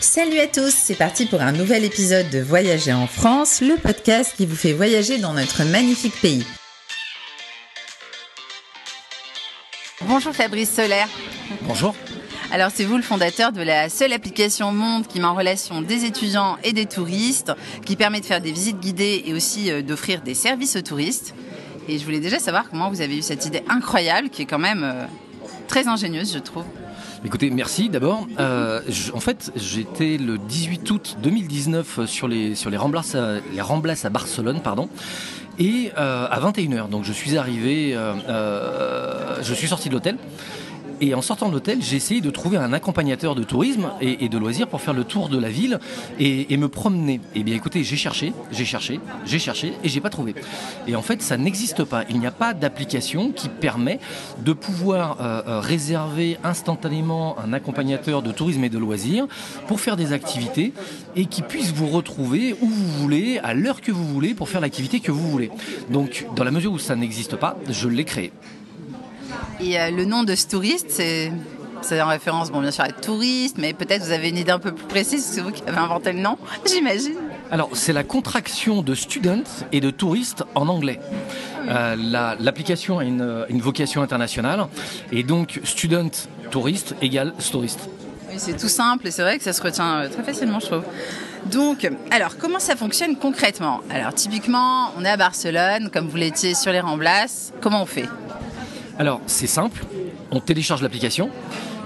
Salut à tous, c'est parti pour un nouvel épisode de Voyager en France, le podcast qui vous fait voyager dans notre magnifique pays. Bonjour Fabrice Solaire. Bonjour. Alors c'est vous le fondateur de la seule application au monde qui met en relation des étudiants et des touristes, qui permet de faire des visites guidées et aussi euh, d'offrir des services aux touristes. Et je voulais déjà savoir comment vous avez eu cette idée incroyable qui est quand même euh, très ingénieuse je trouve. Écoutez, merci d'abord. Euh, en fait, j'étais le 18 août 2019 sur les, sur les, Ramblas, à, les à Barcelone. Et euh, à 21h, donc je suis arrivé, euh, je suis sorti de l'hôtel et en sortant de l'hôtel, j'ai essayé de trouver un accompagnateur de tourisme et, de loisirs pour faire le tour de la ville et, me promener. Et eh bien écoutez, j'ai cherché, j'ai cherché, j'ai cherché et j'ai pas trouvé. Et en fait, ça n'existe pas. Il n'y a pas d'application qui permet de pouvoir euh, euh, réserver instantanément un accompagnateur de tourisme et de loisirs pour faire des activités et qui puisse vous retrouver où vous voulez, à l'heure que vous voulez, pour faire l'activité que vous voulez. Donc, dans la mesure où ça n'existe pas, je l'ai créé. Et euh, le nom de ce touriste, c'est c'est en référence, bon, bien sûr, à touriste, mais peut-être vous avez une idée un peu plus précise, c'est vous qui avez inventé le nom, j'imagine. Alors, c'est la contraction de student et de touriste en anglais. Euh, l'application a une, une, vocation internationale, et donc student, touriste égale touriste. Oui, c'est tout simple, et c'est vrai que ça se retient euh, très facilement, je trouve. Donc, alors, comment ça fonctionne concrètement? Alors, typiquement, on est à Barcelone, comme vous l'étiez sur les Ramblas, comment on fait? Alors, c'est simple, on télécharge l'application.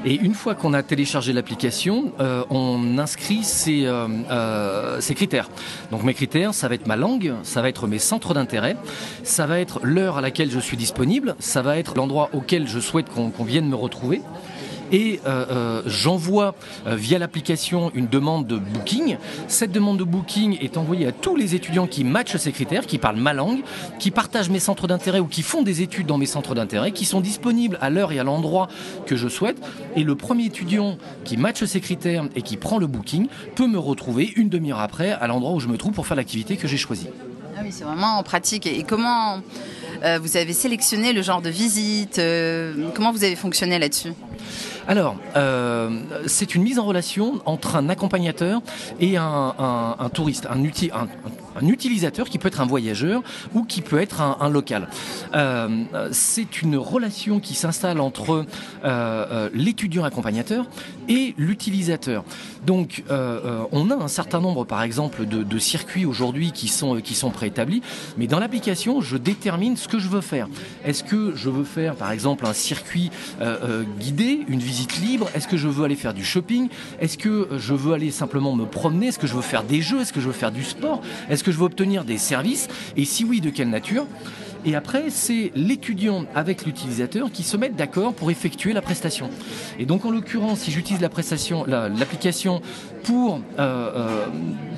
Et une fois qu'on a téléchargé l'application, euh, on inscrit euh, euh, ses, critères. Donc mes critères, ça va être ma langue, ça va être mes centres d'intérêt, ça va être l'heure à laquelle je suis disponible, ça va être l'endroit auquel je souhaite qu'on vienne me retrouver et euh, euh, j'envoie euh, via l'application une demande de booking. Cette demande de booking est envoyée à tous les étudiants qui matchent ces critères, qui parlent ma langue, qui partagent mes centres d'intérêt ou qui font des études dans mes centres d'intérêt, qui sont disponibles à l'heure et à l'endroit que je souhaite. Et le premier étudiant qui matche ces critères et qui prend le booking peut me retrouver une demi-heure après à l'endroit où je me trouve pour faire l'activité que j'ai choisie. Ah oui, c'est vraiment en pratique. Et comment vous avez sélectionné le genre de visite Comment vous avez fonctionné là-dessus? Alors, euh, c'est une mise en relation entre un accompagnateur et un, touriste, un, un, utilisateur qui peut être un voyageur ou qui peut être un, local. Euh, c'est une relation qui s'installe entre euh, l'étudiant accompagnateur et l'utilisateur. Donc, on a un certain nombre, par exemple, de, circuits aujourd'hui qui sont, qui sont préétablis, mais dans l'application, je détermine ce que je veux faire. Est-ce que je veux faire, par exemple, un circuit guidé, une visite libre? Est-ce que je veux aller faire du shopping? Est-ce que je veux aller simplement me promener? Est-ce que je veux faire des jeux? Est-ce que je veux faire du sport? Que je veux obtenir des services Et si oui, de quelle nature et après, c'est l'étudiant avec l'utilisateur qui se mettent d'accord pour effectuer la prestation. Et donc, en l'occurrence, si j'utilise la prestation, l'application pour euh, euh,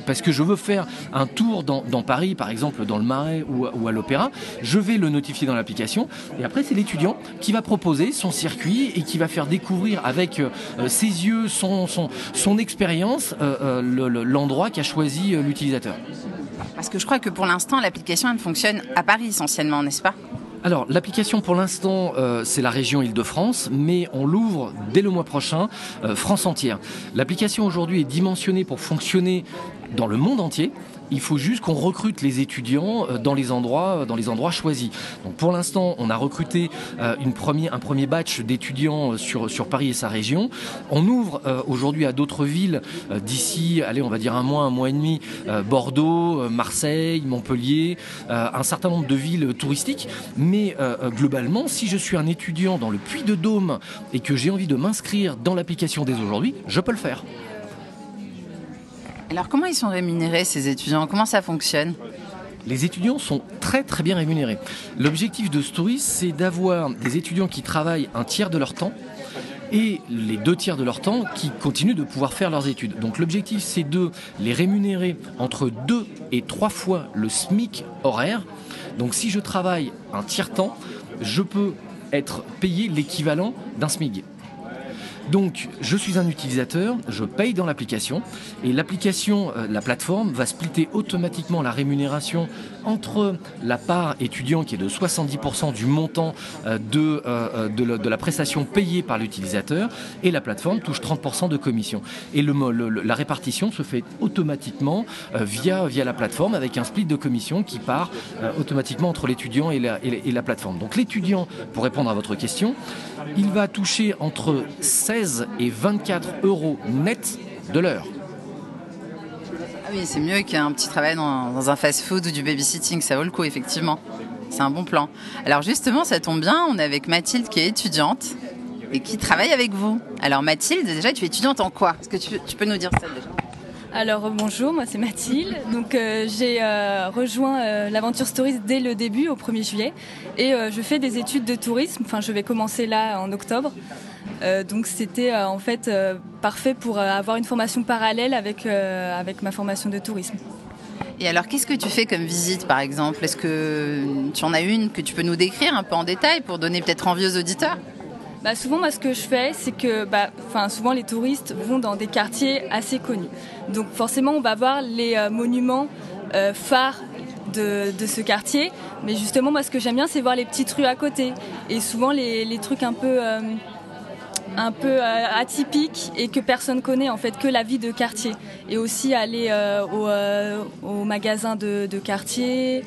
parce que je veux faire un tour dans, Paris, par exemple dans le Marais ou, à l'Opéra, je vais le notifier dans l'application. Et après, c'est l'étudiant qui va proposer son circuit et qui va faire découvrir avec euh, ses yeux, son, son, son expérience, l'endroit qu'a choisi l'utilisateur. Parce que je crois que pour l'instant, l'application, fonctionne à Paris essentiellement, n'est-ce pas? Alors, l'application pour l'instant, euh, c'est la région Île-de-France, mais on l'ouvre dès le mois prochain, euh, France entière. L'application aujourd'hui est dimensionnée pour fonctionner dans le monde entier. Il faut juste qu'on recrute les étudiants euh, dans les endroits, euh, dans les endroits choisis. Pour l'instant, on a recruté euh, un premier batch d'étudiants sur, sur Paris et sa région. On ouvre aujourd'hui à d'autres villes d'ici, allez, on va dire un mois, un mois et demi, Bordeaux, Marseille, Montpellier, un certain nombre de villes touristiques. Mais globalement, si je suis un étudiant dans le Puy de Dôme et que j'ai envie de m'inscrire dans l'application dès aujourd'hui, je peux le faire. Alors comment ils sont rémunérés ces étudiants? Comment ça fonctionne? Les étudiants sont très très bien rémunérés. L'objectif de Stories, c'est d'avoir des étudiants qui travaillent un tiers de leur temps et les deux tiers de leur temps qui continuent de pouvoir faire leurs études. Donc l'objectif, c'est de les rémunérer entre deux et trois fois le SMIC horaire. Donc si je travaille un tiers temps, je peux être payé l'équivalent d'un SMIC. Donc, je suis un utilisateur, je paye dans l'application, et l'application, euh, la plateforme, va splitter automatiquement la rémunération entre la part étudiant qui est de 70% du montant euh, de, euh, de, la prestation payée par l'utilisateur, et la plateforme touche 30% de commission. Et la répartition se fait automatiquement via, la plateforme avec un split de commission qui part automatiquement entre l'étudiant et la, et la plateforme. Donc l'étudiant, pour répondre à votre question, il va toucher entre 16 et 24 euros net de l'heure. Ah oui, c'est mieux qu'un petit travail dans, un fast-food ou du babysitting, ça vaut le coup, effectivement. C'est un bon plan. Alors justement, ça tombe bien, on est avec Mathilde qui est étudiante et qui travaille avec vous. Alors Mathilde, déjà, tu es étudiante en quoi? Est-ce que tu peux nous dire ça déjà? Alors bonjour, moi c'est Mathilde. Donc euh, j'ai euh, rejoint euh, l'aventure Stories dès le début, au 1er juillet, et je fais des études de tourisme. Enfin, je vais commencer là en octobre. donc c'était en fait parfait pour avoir une formation parallèle avec avec ma formation de tourisme. Et alors, qu'est-ce que tu fais comme visite, par exemple? Est-ce que tu en as une que tu peux nous décrire un peu en détail pour donner peut-être envie aux auditeurs? Bah, souvent, moi, ce que je fais, c'est que bah, souvent les touristes vont dans des quartiers assez connus. Donc forcément, on va voir les euh, monuments euh, phares de, ce quartier. Mais justement, moi, ce que j'aime bien, c'est voir les petites rues à côté. Et souvent, les, trucs un peu... Euh, un peu atypiques et que personne connaît en fait que la vie de quartier et aussi aller au, magasin de, quartier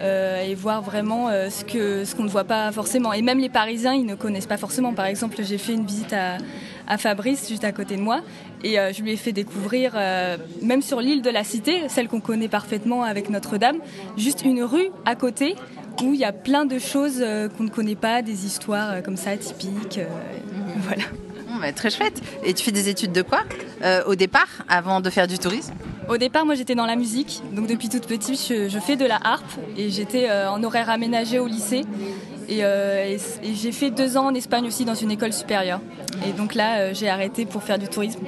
et voir vraiment ce que ce qu'on ne voit pas forcément et même les Parisiens ils ne connaissent pas forcément par exemple j'ai fait une visite à, à Fabrice, juste à côté de moi. Et euh, je lui ai fait découvrir, euh, même sur l'île de la Cité, celle qu'on connaît parfaitement avec Notre-Dame, juste une rue à côté où il y a plein de choses euh, qu'on ne connaît pas, des histoires comme ça typiques. Bah, très chouette. Et tu fais des études de quoi au départ, avant de faire du tourisme? Au départ, moi j'étais dans la musique, donc depuis toute petite, je, fais de la harpe et j'étais en horaire aménagé au lycée. Euh, et, j'ai fait deux ans en Espagne aussi dans une école supérieure. Et donc là, euh, j'ai arrêté pour faire du tourisme.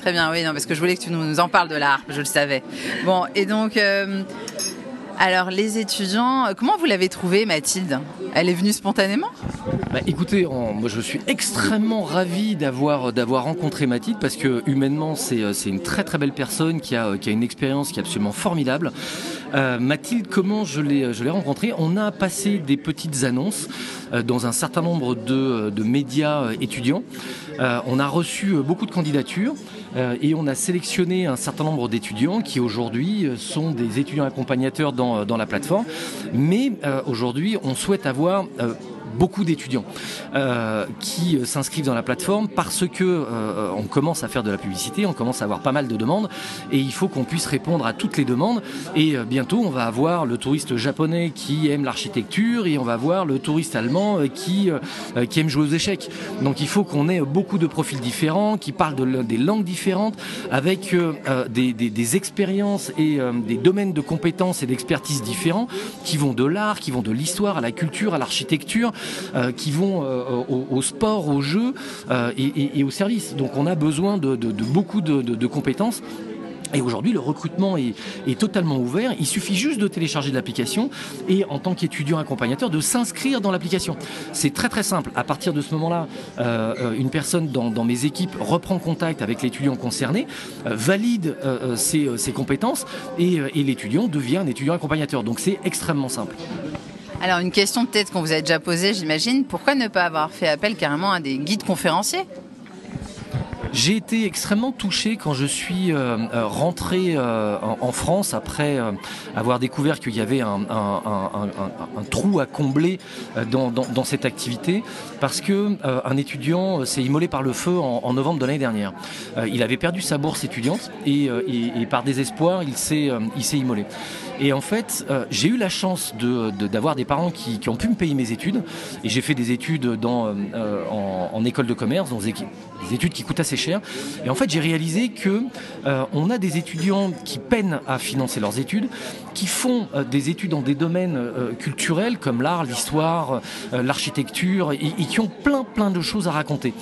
Très bien, oui, non, parce que je voulais que tu nous en parles de la harpe, je le savais. Bon, et donc, euh, alors les étudiants, comment vous l'avez trouvée, Mathilde? Elle est venue spontanément? Bah, écoutez, moi je suis extrêmement ravi d'avoir d'avoir rencontré Mathilde parce que humainement c'est une très très belle personne qui a, une expérience qui est absolument formidable. Euh, Mathilde, comment je l'ai, rencontrée? On a passé des petites annonces euh, dans un certain nombre de, médias euh, on a reçu beaucoup de candidatures et on a sélectionné un certain nombre d'étudiants qui aujourd'hui sont des étudiants accompagnateurs dans la plateforme. Mais aujourd'hui, on souhaite avoir beaucoup d'étudiants euh, qui euh, s'inscrivent dans la plateforme parce que euh, on commence à faire de la publicité, on commence à avoir pas mal de demandes et il faut qu'on puisse répondre à toutes les demandes. Et bientôt, on va avoir le touriste japonais qui aime l'architecture et on va avoir le touriste allemand qui, qui aime jouer aux échecs. Donc il faut qu'on ait beaucoup de profils différents, qui parlent de, des langues différentes, avec des, des, des, expériences et des domaines de compétences et d'expertise différents, qui vont de l'art, qui vont de l'histoire à la culture, à l'architecture, euh, qui vont euh, au, sport, au jeu euh, et, au service. Donc on a besoin de, beaucoup de, compétences. Et aujourd'hui, le recrutement est, totalement ouvert. Il suffit juste de télécharger l'application et, en tant qu'étudiant accompagnateur, de s'inscrire dans l'application. C'est très très simple. À partir de ce moment-là, une personne dans, mes équipes reprend contact avec l'étudiant concerné, valide ses, compétences et l'étudiant devient un étudiant accompagnateur. Donc c'est extrêmement simple. Alors une question peut-être qu'on vous a déjà posée, j'imagine, pourquoi ne pas avoir fait appel carrément à des guides conférenciers? J'ai été extrêmement touché quand je suis euh, euh, rentré euh, en, France après avoir découvert qu'il y avait un, trou à combler dans, cette activité parce que un étudiant s'est immolé par le feu en, novembre de l'année dernière. il avait perdu sa bourse étudiante et, par désespoir il s'est immolé. Et en fait, j'ai eu la chance d'avoir des parents qui, ont pu me payer mes études. Et j'ai fait des études dans, en, école de commerce, dans des, études qui coûtent assez cher et en fait, j'ai réalisé que euh, on a des étudiants qui peinent à financer leurs études, qui font euh, des études dans des domaines euh, culturels comme l'art, l'histoire, l'architecture, et, qui ont plein plein de choses à raconter.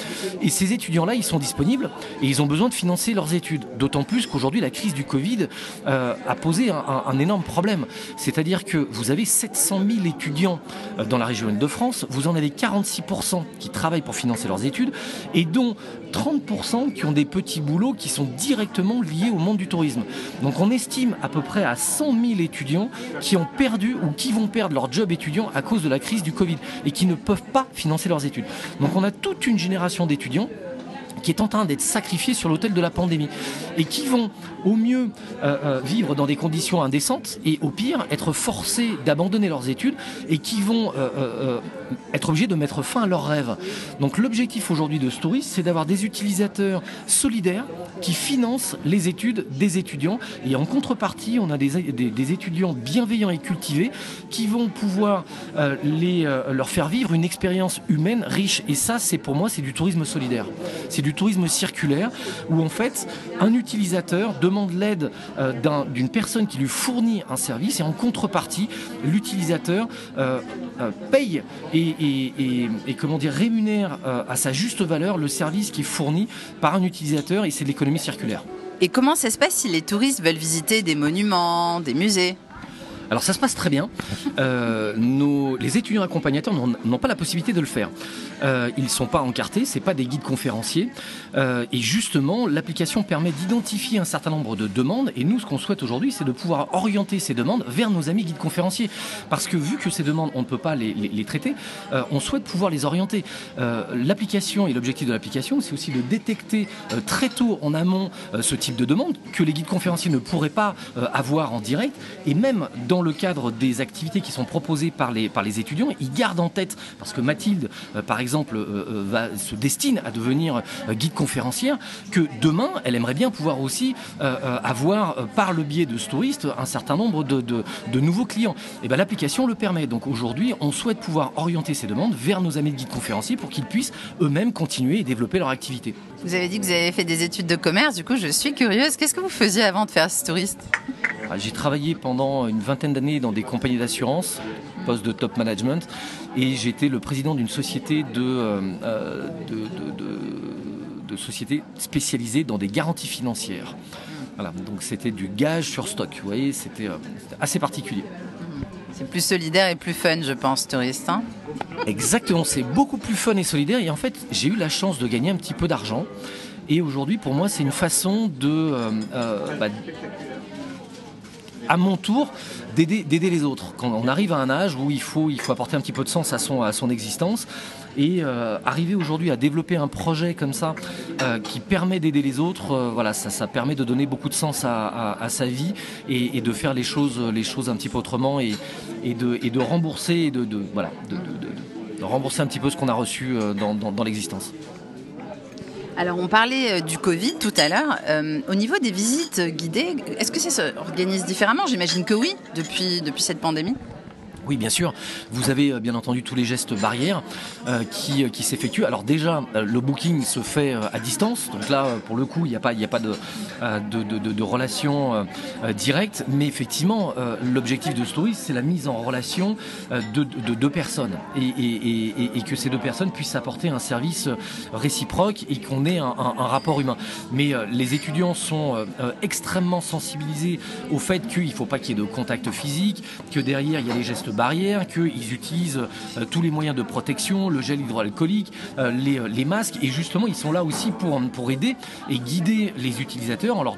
Et ces étudiants-là, ils sont disponibles et ils ont besoin de financer leurs études. D'autant plus qu'aujourd'hui, la crise du Covid a posé un, énorme problème. C'est-à-dire que vous avez 700 000 étudiants euh, dans la région de France, vous en avez 46% qui travaillent pour financer leurs études, et dont 30% qui ont des petits boulots qui sont directement liés au monde du tourisme. Donc on estime à peu près à 100 000 étudiants qui ont perdu ou qui vont perdre leur job étudiant à cause de la crise du Covid et qui ne peuvent pas financer leurs études. Donc on a toute une génération d'étudiants qui est en train d'être sacrifiés sur l'autel de la pandémie. Et qui vont au mieux euh, euh, vivre dans des conditions indécentes et au pire être forcés d'abandonner leurs études et qui vont euh, être obligés de mettre fin à leurs rêves. Donc l'objectif aujourd'hui de Stories, c'est d'avoir des utilisateurs solidaires qui financent les études des étudiants et en contrepartie, on a des, des, étudiants bienveillants et cultivés qui vont pouvoir les, leur faire vivre une expérience humaine riche et ça, c'est pour moi, c'est du tourisme solidaire. C'est du tourisme circulaire où en fait un utilisateur demande l'aide euh, d'une personne qui lui fournit un service et en contrepartie l'utilisateur euh, euh, et, comment dire rémunère à sa juste valeur le service qui est fourni par un utilisateur et c'est l'économie circulaire. Et comment ça se passe si les touristes veulent visiter des monuments, des musées? Alors ça se passe très bien. Euh, les étudiants accompagnateurs n'ont pas la possibilité de le faire. Euh, ils ne sont pas encartés, c'est pas des guides conférenciers. Euh, et justement, l'application permet d'identifier un certain nombre de demandes. Et nous, ce qu'on souhaite aujourd'hui, c'est de pouvoir orienter ces demandes vers nos amis guides conférenciers. Parce que vu que ces demandes, on ne peut pas les, les traiter, on souhaite pouvoir les orienter. l'application et l'objectif de l'application, c'est aussi de détecter très tôt en amont ce type de demande que les guides conférenciers ne pourraient pas avoir en direct. Et même dans le cadre des activités qui sont proposées par les, par les étudiants, ils gardent en tête, parce que Mathilde, euh, par exemple, euh, euh, va, se destine à devenir guide conférencière, que demain, elle aimerait bien pouvoir aussi avoir, par le biais de ce touriste, un certain nombre de, de, nouveaux clients. Et bien l'application le permet. Donc aujourd'hui, on souhaite pouvoir orienter ces demandes vers nos amis de guides conférenciers pour qu'ils puissent eux-mêmes continuer et développer leur activité. Vous avez dit que vous avez fait des études de commerce, du coup je suis curieuse. Qu'est-ce que vous faisiez avant de faire ce touriste ah, J'ai travaillé pendant une vingtaine d'années dans des compagnies d'assurance, poste de top management, et j'étais le président d'une société de, euh, euh, de, société spécialisée dans des garanties financières. Voilà, donc c'était du gage sur stock, vous voyez, c'était euh, assez particulier. C'est plus solidaire et plus fun, je pense, touriste. Hein Exactement, c'est beaucoup plus fun et solidaire. Et en fait, j'ai eu la chance de gagner un petit peu d'argent. Et aujourd'hui, pour moi, c'est une façon de, euh, bah, à mon tour, d'aider les autres. Quand on arrive à un âge où il faut, apporter un petit peu de sens à son, existence, et euh, arriver aujourd'hui à développer un projet comme ça qui permet d'aider les autres, voilà, ça, permet de donner beaucoup de sens à, sa vie et, de faire les choses, un petit peu autrement et, de, rembourser, voilà, un petit peu ce qu'on a reçu euh, dans, l'existence. Alors on parlait euh, du Covid tout à l'heure. Euh, au niveau des visites guidées, est-ce que ça s'organise différemment? J'imagine que oui, depuis, depuis cette pandémie. Oui, bien sûr. Vous avez euh, bien entendu tous les gestes barrières euh, qui, euh, qui s'effectuent. Alors déjà, le booking se fait à distance. Donc là, pour le coup, il n'y a pas, de, relation directe. Mais effectivement, l'objectif de Story, c'est la mise en relation de, deux personnes. Et, que ces deux personnes puissent apporter un service réciproque et qu'on ait un, un, rapport humain. Mais les étudiants sont extrêmement sensibilisés au fait qu'il ne faut pas qu'il y ait de contact physique, que derrière, il y a les gestes barrières, qu'ils utilisent euh, tous les moyens de protection, le gel hydroalcoolique, euh, euh, les, masques, et justement ils sont là aussi pour, aider et guider les utilisateurs en leur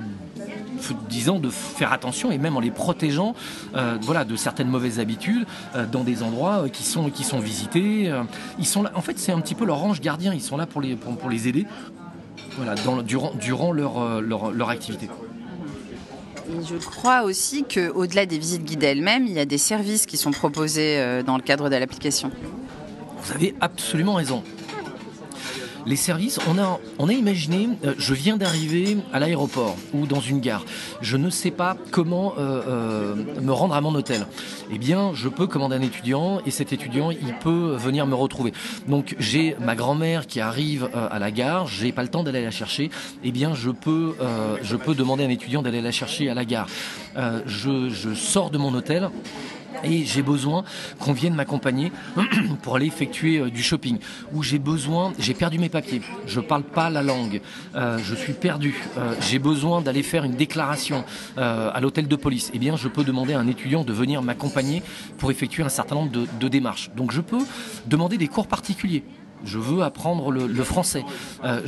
disant de faire attention et même en les protégeant voilà, de certaines mauvaises habitudes dans des endroits qui, sont, visités. en fait, c'est un petit peu leur ange gardien, ils sont là pour les, aider durant, leur activité je crois aussi qu'au-delà des visites guidées elles-mêmes, il y a des services qui sont proposés euh, dans le cadre de l'application. Vous avez absolument raison les services, on a, imaginé, euh, je viens d'arriver à l'aéroport ou dans une gare, je ne sais pas comment euh, euh, me rendre à mon hôtel. Eh bien, je peux commander un étudiant et cet étudiant, il peut venir me retrouver. Donc, j'ai ma grand-mère qui arrive à la gare, j'ai pas le temps d'aller la chercher. Eh bien, je peux, je peux demander à un étudiant d'aller la chercher à la gare. Je, je, sors de mon hôtel et j'ai besoin qu'on vienne m'accompagner pour aller effectuer euh, du shopping. Ou j'ai besoin, j'ai perdu mes papiers, je parle pas la langue, euh, je suis perdu, euh, j'ai besoin d'aller faire une déclaration à l'hôtel de police. Eh bien, je peux demander à un étudiant de venir m'accompagner pour effectuer un certain nombre de démarches. Donc, je peux demander des cours particuliers je veux apprendre le, français. Euh,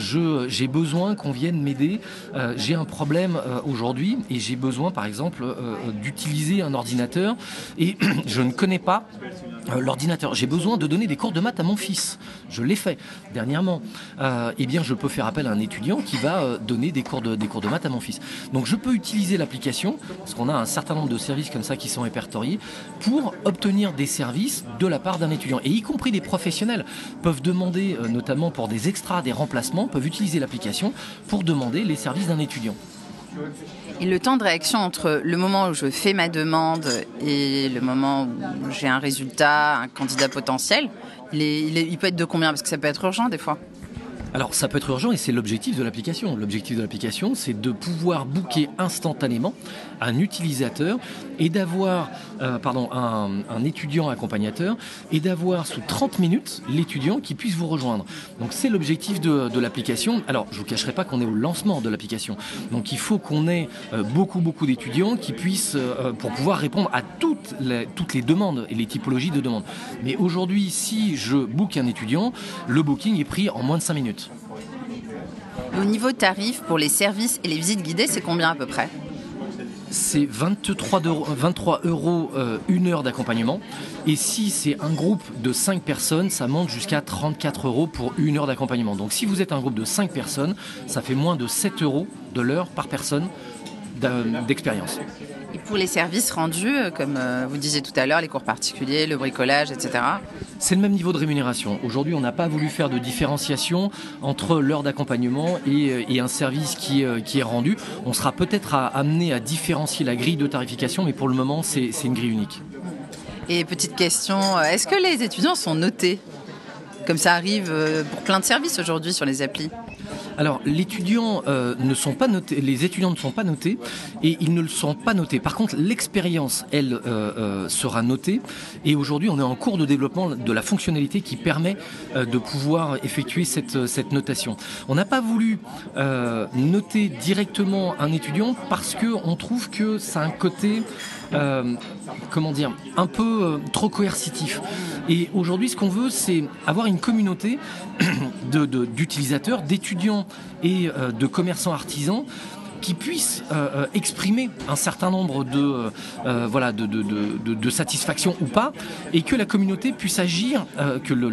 j'ai besoin qu'on vienne m'aider. Euh, j'ai un problème euh, aujourd'hui et j'ai besoin, par exemple, d'utiliser un ordinateur et je ne connais pas l'ordinateur. J'ai besoin de donner des cours de maths à mon fils. Je l'ai fait dernièrement. eh bien, je peux faire appel à un étudiant qui va donner des cours de, des cours de maths à mon fils. Donc, je peux utiliser l'application parce qu'on a un certain nombre de services comme ça qui sont répertoriés pour obtenir des services de la part d'un étudiant et y compris des professionnels peuvent demander euh, notamment pour des extras, des remplacements, peuvent utiliser l'application pour demander les services d'un étudiant. Et le temps de réaction entre le moment où je fais ma demande et le moment où j'ai un résultat, un candidat potentiel, il, il peut être de combien? Parce que ça peut être urgent des fois. Alors ça peut être urgent et c'est l'objectif de l'application. L'objectif de l'application, c'est de pouvoir booker instantanément un utilisateur et d'avoir, euh, pardon, un, étudiant accompagnateur et d'avoir sous 30 minutes l'étudiant qui puisse vous rejoindre. Donc c'est l'objectif de, l'application. Alors je vous cacherai pas qu'on est au lancement de l'application. Donc il faut qu'on ait euh, beaucoup beaucoup d'étudiants qui puissent euh, pour pouvoir répondre à toutes les, demandes et les typologies de demandes. Mais aujourd'hui, si je book un étudiant, le booking est pris en moins de 5 minutes. Au niveau tarif pour les services et les visites guidées, c'est combien à peu près? C'est 23, 23 euros une heure d'accompagnement. Et si c'est un groupe de 5 personnes, ça monte jusqu'à 34 euros pour une heure d'accompagnement. Donc si vous êtes un groupe de 5 personnes, ça fait moins de 7 euros de l'heure par personne d'expérience. Et pour les services rendus, euh, comme euh, vous disiez tout à l'heure, les cours particuliers, le bricolage, etc. C'est le même niveau de rémunération. Aujourd'hui, on n'a pas voulu faire de différenciation entre l'heure d'accompagnement et, euh, un service qui, qui est rendu. On sera peut-être amené à différencier la grille de tarification, mais pour le moment, c'est une grille unique. Et petite question, est-ce que les étudiants sont notés? Comme ça arrive pour plein de services aujourd'hui sur les applis alors, euh, ne sont pas notés, les étudiants ne sont pas notés et ils ne le sont pas notés. Par contre, l'expérience, elle, euh, euh, sera notée. Et aujourd'hui, on est en cours de développement de la fonctionnalité qui permet de pouvoir effectuer cette, cette notation. On n'a pas voulu noter directement un étudiant parce que on trouve que ça a un côté euh, comment dire, un peu euh, trop coercitif. Et aujourd'hui, ce qu'on veut, c'est avoir une communauté d'utilisateurs, d'étudiants et euh, de commerçants artisans qui puissent euh, euh, exprimer un certain nombre de, euh, voilà, de, de, de, satisfaction ou pas, et que la communauté puisse agir, que, le,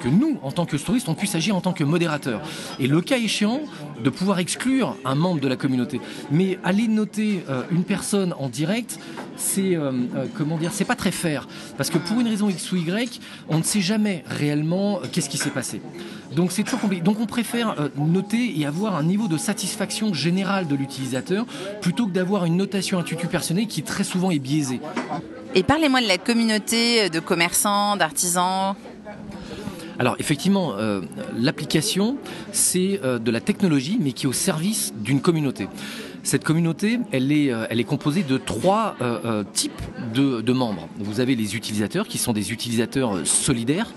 que nous, en tant que touristes, on puisse agir en tant que modérateur. Et le cas échéant, de pouvoir exclure un membre de la communauté. Mais aller noter une personne en direct, c'est comment dire, c'est pas très fair, parce que pour une raison X ou Y, on ne sait jamais réellement qu'est-ce qui s'est passé. Donc c'est toujours compliqué. Donc on préfère noter et avoir un niveau de satisfaction générale l'utilisateur plutôt que d'avoir une notation intuitu personnelle qui très souvent est biaisée. Et parlez-moi de la communauté de commerçants, d'artisans. Alors effectivement, euh, l'application, c'est euh, de la technologie, mais qui est au service d'une communauté. Cette communauté, elle est, euh, elle est composée de trois types de, de, membres. Vous avez les utilisateurs, qui sont des utilisateurs solidaires.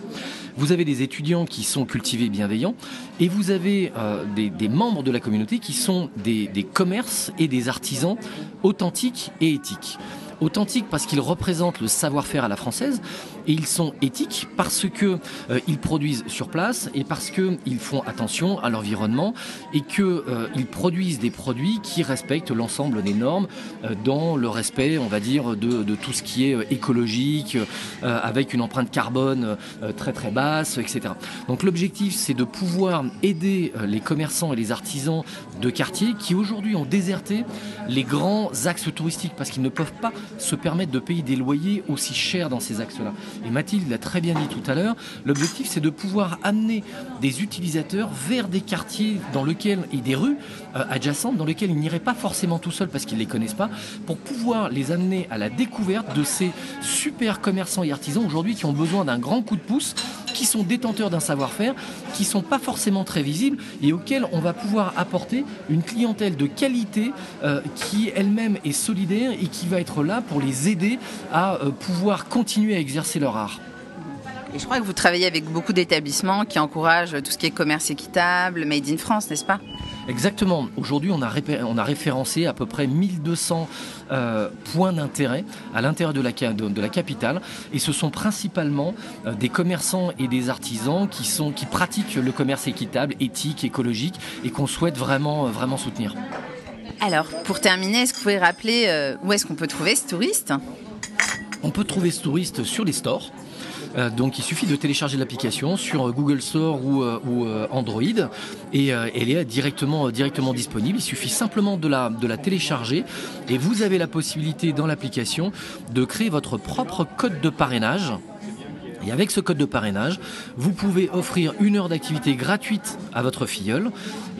Vous avez des étudiants qui sont cultivés bienveillants, et vous avez euh, des, membres de la communauté qui sont des, commerces et des artisans authentiques et éthiques. Authentiques parce qu'ils représentent le savoir-faire à la française et ils sont éthiques parce que euh, ils produisent sur place et parce que ils font attention à l'environnement et que euh, ils produisent des produits qui respectent l'ensemble des normes euh, dans le respect, on va dire, de, de tout ce qui est écologique, avec une empreinte carbone très très basse, etc. Donc l'objectif, c'est de pouvoir aider les commerçants et les artisans de quartier qui aujourd'hui ont déserté les grands axes touristiques parce qu'ils ne peuvent pas se permettre de payer des loyers aussi chers dans ces axes-là. Et Mathilde l'a très bien dit tout à l'heure, l'objectif c'est de pouvoir amener des utilisateurs vers des quartiers dans lesquels, et des rues euh, adjacentes dans lesquelles ils n'iraient pas forcément tout seuls parce qu'ils ne les connaissent pas, pour pouvoir les amener à la découverte de ces super commerçants et artisans aujourd'hui qui ont besoin d'un grand coup de pouce qui sont détenteurs d'un savoir-faire, qui sont pas forcément très visibles et auxquels on va pouvoir apporter une clientèle de qualité euh, qui elle-même est solidaire et qui va être là pour les aider à euh, pouvoir continuer à exercer leur art. Je crois que vous travaillez avec beaucoup d'établissements qui encouragent tout ce qui est commerce équitable, made in France, n'est-ce pas? Exactement. Aujourd'hui, on a, on a référencé à peu près 1200 euh, points d'intérêt à l'intérieur de la, de, la, capitale. Et ce sont principalement euh, des commerçants et des artisans qui, sont, qui pratiquent le commerce équitable, éthique, écologique et qu'on souhaite vraiment, vraiment soutenir. Alors, pour terminer, est-ce que vous pouvez rappeler euh, où est-ce qu'on peut trouver ce touriste? On peut trouver ce touriste sur les stores. Euh, donc il suffit de télécharger l'application sur euh, Google Store ou, euh, Android et elle est directement, disponible. Il suffit simplement de la télécharger et vous avez la possibilité dans l'application de créer votre propre code de parrainage. Et avec ce code de parrainage, vous pouvez offrir une heure d'activité gratuite à votre filleule.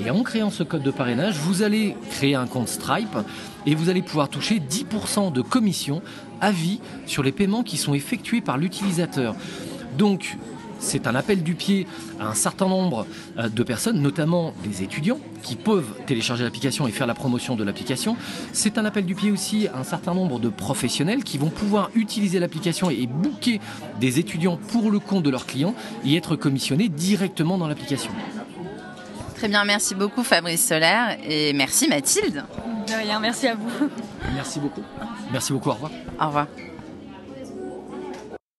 Et en créant ce code de parrainage, vous allez créer un compte Stripe et vous allez pouvoir toucher 10% de commission à vie sur les paiements qui sont effectués par l'utilisateur. Donc, c'est un appel du pied à un certain nombre euh, de personnes, notamment des étudiants, qui peuvent télécharger l'application et faire la promotion de l'application. C'est un appel du pied aussi à un certain nombre de professionnels qui vont pouvoir utiliser l'application et booker des étudiants pour le compte de leurs clients et être commissionnés directement dans l'application. Très bien, merci beaucoup Fabrice Solaire et merci Mathilde. De rien, merci à vous. Merci beaucoup. Merci beaucoup, au revoir. Au revoir.